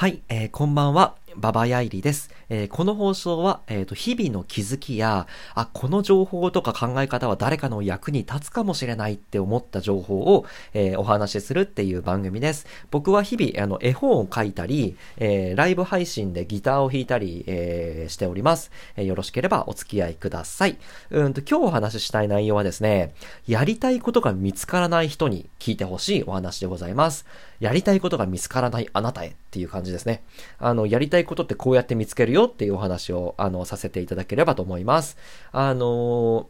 はい、えー、こんばんは。ババヤイリです。えー、この放送は、えっ、ー、と、日々の気づきや、あ、この情報とか考え方は誰かの役に立つかもしれないって思った情報を、えー、お話しするっていう番組です。僕は日々、あの、絵本を書いたり、えライブ配信でギターを弾いたり、えしております、えよろしければお付き合いください。うんと、今日お話ししたい内容はですね、やりたいことが見つからない人に聞いてほしいお話でございます。やりたいことが見つからないあなたへっていう感じですね。あの、やりたいいことってこうやって見つけるよっていうお話を、あの、させていただければと思います。あの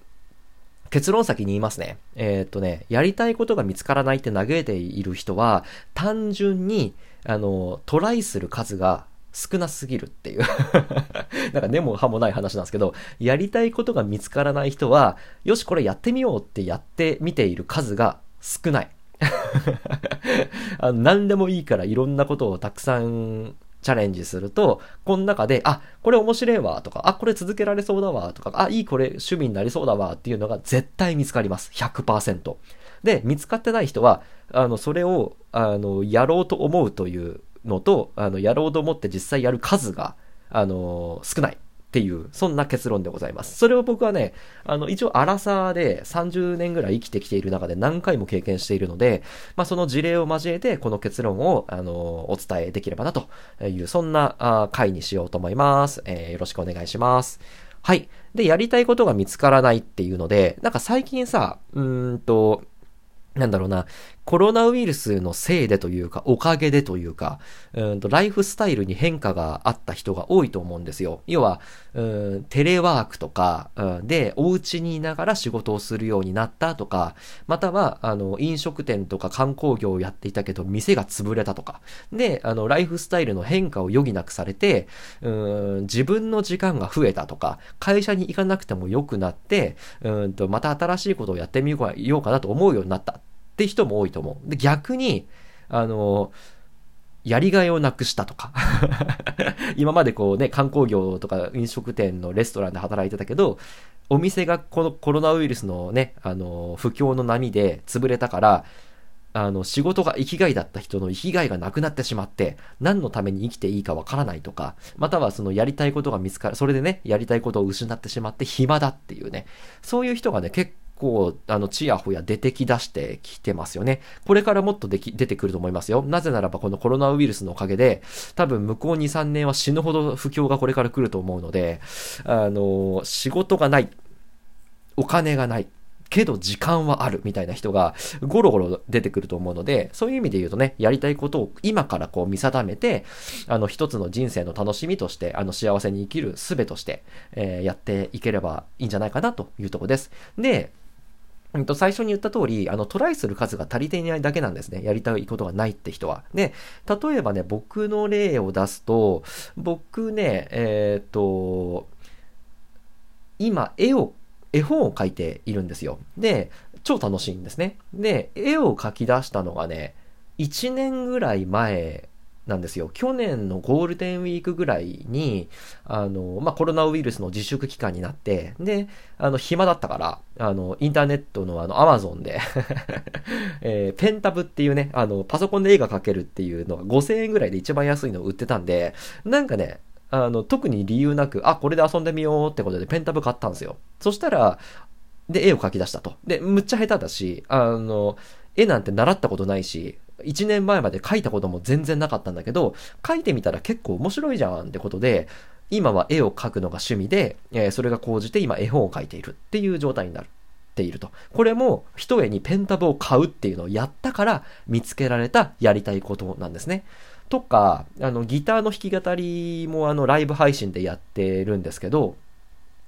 結論先に言いますね。えー、っとね、やりたいことが見つからないって嘆いている人は、単純に、あの、トライする数が少なすぎるっていう なんか根も葉もない話なんですけど、やりたいことが見つからない人は、よし、これやってみようってやってみている数が少ない。あの何でもいいからいろんなことをたくさんチャレンジすると、この中で、あ、これ面白いわとか、あ、これ続けられそうだわとか、あ、いいこれ趣味になりそうだわっていうのが絶対見つかります。100%。で、見つかってない人は、あの、それを、あの、やろうと思うというのと、あの、やろうと思って実際やる数が、あの、少ない。っていう、そんな結論でございます。それを僕はね、あの、一応、荒さで30年ぐらい生きてきている中で何回も経験しているので、まあ、その事例を交えて、この結論を、あの、お伝えできればなという、そんなあ回にしようと思います。えー、よろしくお願いします。はい。で、やりたいことが見つからないっていうので、なんか最近さ、うーんと、なんだろうな、コロナウイルスのせいでというか、おかげでというか、うんとライフスタイルに変化があった人が多いと思うんですよ。要は、うんテレワークとか、うん、で、お家にいながら仕事をするようになったとか、または、あの、飲食店とか観光業をやっていたけど、店が潰れたとか、で、あの、ライフスタイルの変化を余儀なくされて、うん自分の時間が増えたとか、会社に行かなくても良くなって、うんと、また新しいことをやってみようかなと思うようになったって人も多いと思う。で、逆に、あの、やりがいをなくしたとか 今までこうね、観光業とか飲食店のレストランで働いてたけど、お店がこのコロナウイルスのね、あの、不況の波で潰れたから、あの、仕事が生きがいだった人の生きがいがなくなってしまって、何のために生きていいかわからないとか、またはそのやりたいことが見つかる、それでね、やりたいことを失ってしまって暇だっていうね、そういう人がね、結構、あの、ちやほや出てき出してきてますよね。これからもっとでき、出てくると思いますよ。なぜならばこのコロナウイルスのおかげで、多分向こう2、3年は死ぬほど不況がこれから来ると思うので、あの、仕事がない、お金がない、けど時間はあるみたいな人がゴロゴロ出てくると思うので、そういう意味で言うとね、やりたいことを今からこう見定めて、あの一つの人生の楽しみとして、あの幸せに生きる術として、えー、やっていければいいんじゃないかなというとこです。で、うんと、最初に言った通り、あの、トライする数が足りていないだけなんですね。やりたいことがないって人は。で、例えばね、僕の例を出すと、僕ね、えっ、と、今、絵を、絵本を描いているんですよ。で、超楽しいんですね。で、絵を描き出したのがね、1年ぐらい前なんですよ。去年のゴールデンウィークぐらいに、あの、まあ、コロナウイルスの自粛期間になって、で、あの、暇だったから、あの、インターネットのあの、アマゾンで えー、ペンタブっていうね、あの、パソコンで絵が描けるっていうのが5000円ぐらいで一番安いのを売ってたんで、なんかね、あの、特に理由なく、あ、これで遊んでみようってことでペンタブ買ったんですよ。そしたら、で、絵を描き出したと。で、むっちゃ下手だし、あの、絵なんて習ったことないし、1年前まで書いたことも全然なかったんだけど、書いてみたら結構面白いじゃんってことで、今は絵を描くのが趣味で、えー、それが講じて今絵本を描いているっていう状態になる。ていると。これも一重にペンタブを買うっていうのをやったから見つけられたやりたいことなんですね。とか、あの、ギターの弾き語りもあの、ライブ配信でやってるんですけど、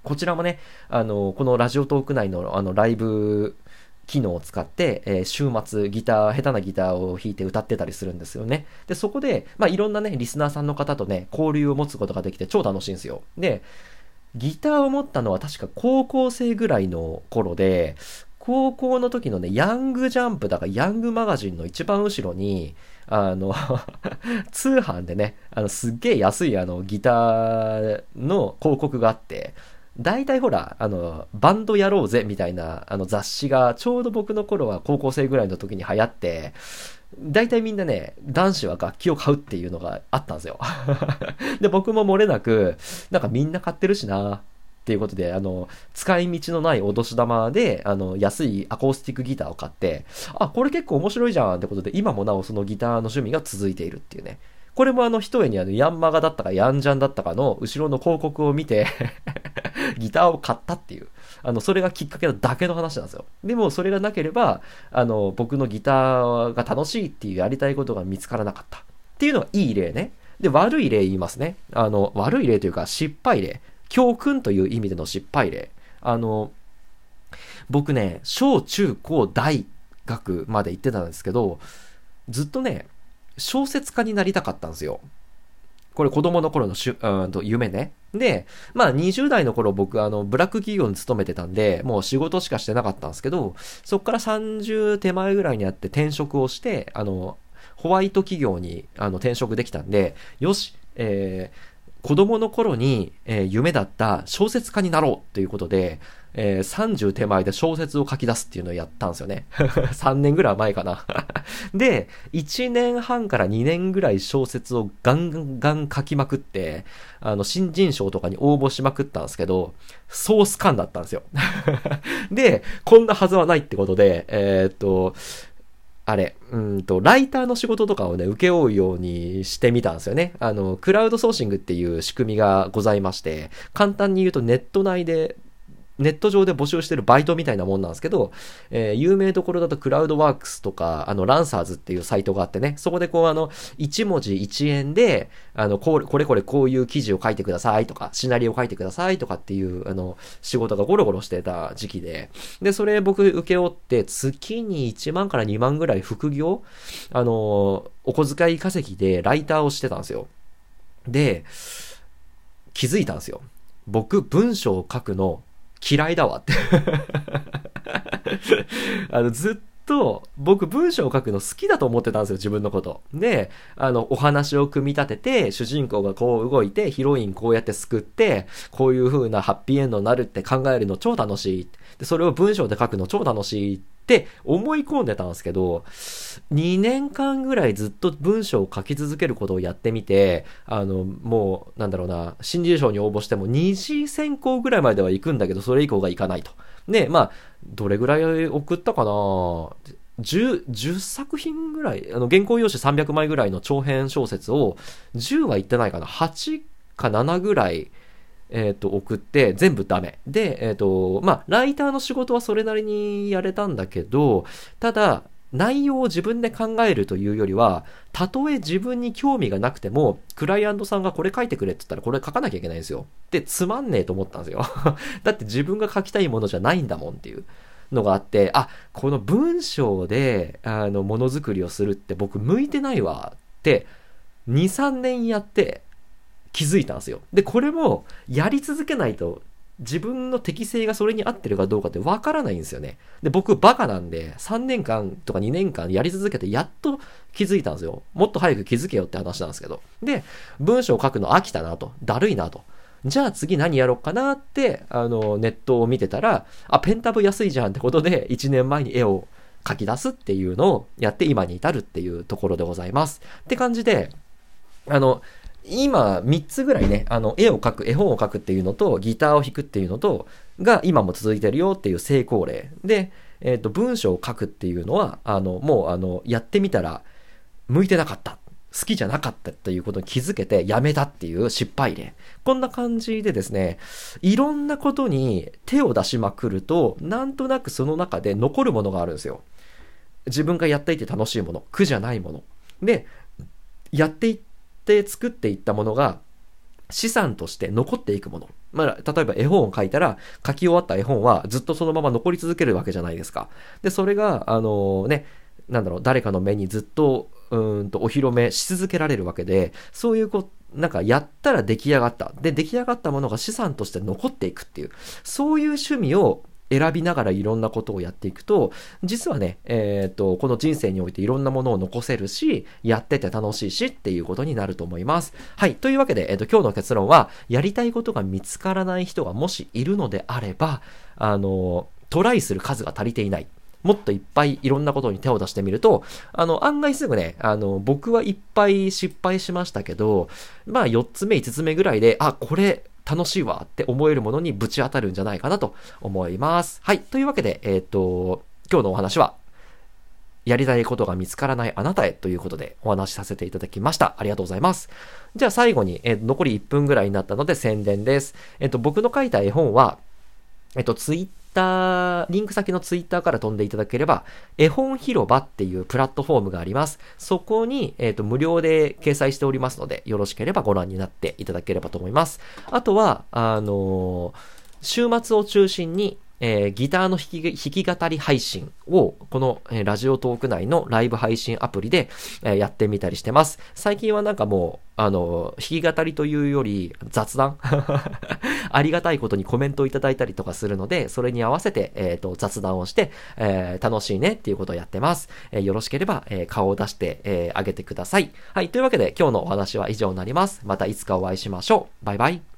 こちらもね、あの、このラジオトーク内のあの、ライブ機能を使って、えー、週末ギター、下手なギターを弾いて歌ってたりするんですよね。で、そこで、まあ、いろんなね、リスナーさんの方とね、交流を持つことができて超楽しいんですよ。で、ギターを持ったのは確か高校生ぐらいの頃で、高校の時のね、ヤングジャンプだからヤングマガジンの一番後ろに、あの 通販でね、あの、すっげえ安いあの、ギターの広告があって、大体ほら、あの、バンドやろうぜみたいなあの雑誌がちょうど僕の頃は高校生ぐらいの時に流行って、大体みんなね、男子は楽器を買うっていうのがあったんですよ。で、僕も漏れなく、なんかみんな買ってるしな、っていうことで、あの、使い道のないお年玉で、あの、安いアコースティックギターを買って、あ、これ結構面白いじゃんってことで、今もなおそのギターの趣味が続いているっていうね。これもあの、一重にあの、ヤンマガだったかヤンジャンだったかの後ろの広告を見てギターを買ったっていう。あの、それがきっかけだけの話なんですよ。でも、それがなければ、あの、僕のギターが楽しいっていうやりたいことが見つからなかった。っていうのがいい例ね。で、悪い例言いますね。あの、悪い例というか、失敗例。教訓という意味での失敗例。あの、僕ね、小中高大学まで行ってたんですけど、ずっとね、小説家になりたかったんですよ。これ子供の頃のしゅうんと夢ね。で、まあ20代の頃僕あのブラック企業に勤めてたんで、もう仕事しかしてなかったんですけど、そっから30手前ぐらいにあって転職をして、あの、ホワイト企業にあの転職できたんで、よし、えー、子供の頃に、えー、夢だった小説家になろうということで、えー、30手前で小説を書き出すっていうのをやったんですよね。3年ぐらい前かな で、1年半から2年ぐらい小説をガンガン書きまくって、あの、新人賞とかに応募しまくったんですけど、ソース感だったんですよ。で、こんなはずはないってことで、えー、っと、あれ、うんと、ライターの仕事とかをね、受け負うようにしてみたんですよね。あの、クラウドソーシングっていう仕組みがございまして、簡単に言うとネット内でネット上で募集してるバイトみたいなもんなんですけど、えー、有名どころだとクラウドワークスとか、あの、ランサーズっていうサイトがあってね、そこでこう、あの、1文字1円で、あの、これ、これこういう記事を書いてくださいとか、シナリオを書いてくださいとかっていう、あの、仕事がゴロゴロしてた時期で、で、それ僕受け負って、月に1万から2万ぐらい副業、あの、お小遣い稼ぎでライターをしてたんですよ。で、気づいたんですよ。僕、文章を書くの嫌いだわって あの、ずっと、僕文章を書くの好きだと思ってたんですよ、自分のこと。で、あの、お話を組み立てて、主人公がこう動いて、ヒロインこうやって救って、こういう風なハッピーエンドになるって考えるの超楽しい。で、それを文章で書くの超楽しいっって思い込んでたんですけど、2年間ぐらいずっと文章を書き続けることをやってみて、あの、もう、なんだろうな、新人賞に応募しても2次選考ぐらいまでは行くんだけど、それ以降が行かないと。で、まあ、どれぐらい送ったかな？10、10作品ぐらい、あの、原稿用紙300枚ぐらいの長編小説を、10は言ってないかな ?8 か7ぐらい、えっ、ー、と、送って全部ダメ。で、えっ、ー、と、まあ、ライターの仕事はそれなりにやれたんだけど、ただ、内容を自分で考えるというよりは、たとえ自分に興味がなくても、クライアントさんがこれ書いてくれって言ったらこれ書かなきゃいけないんですよ。で、つまんねえと思ったんですよ。だって自分が書きたいものじゃないんだもんっていうのがあって、あ、この文章で、あの、ものづくりをするって僕向いてないわって、2、3年やって、気づいたんですよ。で、これもやり続けないと自分の適性がそれに合ってるかどうかってわからないんですよね。で、僕バカなんで3年間とか2年間やり続けてやっと気づいたんですよ。もっと早く気づけよって話なんですけど。で、文章を書くの飽きたなと。だるいなと。じゃあ次何やろうかなって、あの、ネットを見てたら、あ、ペンタブ安いじゃんってことで1年前に絵を書き出すっていうのをやって今に至るっていうところでございます。って感じで、あの、今、3つぐらいね、あの、絵を描く、絵本を描くっていうのと、ギターを弾くっていうのと、が今も続いてるよっていう成功例。で、えっ、ー、と、文章を書くっていうのは、あの、もう、あの、やってみたら、向いてなかった。好きじゃなかったっていうことに気づけてやめたっていう失敗例。こんな感じでですね、いろんなことに手を出しまくると、なんとなくその中で残るものがあるんですよ。自分がやっていて楽しいもの、苦じゃないもの。で、やっていってって作っていったものが資産として残っていくもの。まあ、例えば絵本を書いたら、書き終わった絵本はずっとそのまま残り続けるわけじゃないですか。で、それが、あのね、なんだろう、誰かの目にずっと、うんと、お披露目し続けられるわけで、そういうこなんかやったら出来上がった。で、出来上がったものが資産として残っていくっていう、そういう趣味を選びながらいろんなことをやっていくと、実はね、えっ、と、この人生においていろんなものを残せるし、やってて楽しいしっていうことになると思います。はい。というわけで、えっ、と、今日の結論は、やりたいことが見つからない人がもしいるのであれば、あの、トライする数が足りていない。もっといっぱいいろんなことに手を出してみると、あの、案外すぐね、あの、僕はいっぱい失敗しましたけど、まあ4つ目、5つ目ぐらいで、あ、これ、楽しいわって思えるものにぶち当たるんじゃないかなと思います。はい。というわけで、えっ、と、今日のお話はやりたいことが見つからないあなたへということでお話しさせていただきました。ありがとうございます。じゃあ最後に、えー、残り1分ぐらいになったので宣伝です。えっ、ー、と、僕の書いた絵本は、えっ、と、ツイッター、リンク先のツイッターから飛んでいただければ、絵本広場っていうプラットフォームがあります。そこに、えっ、と、無料で掲載しておりますので、よろしければご覧になっていただければと思います。あとは、あの週末を中心に、えー、ギターの弾き弾き語り配信を、この、えー、ラジオトーク内のライブ配信アプリで、えー、やってみたりしてます。最近はなんかもう、あの、弾き語りというより雑談 ありがたいことにコメントをいただいたりとかするので、それに合わせて、えっ、と、雑談をして、え楽しいねっていうことをやってます。えよろしければ、え顔を出して、えあげてください。はい。というわけで、今日のお話は以上になります。またいつかお会いしましょう。バイバイ。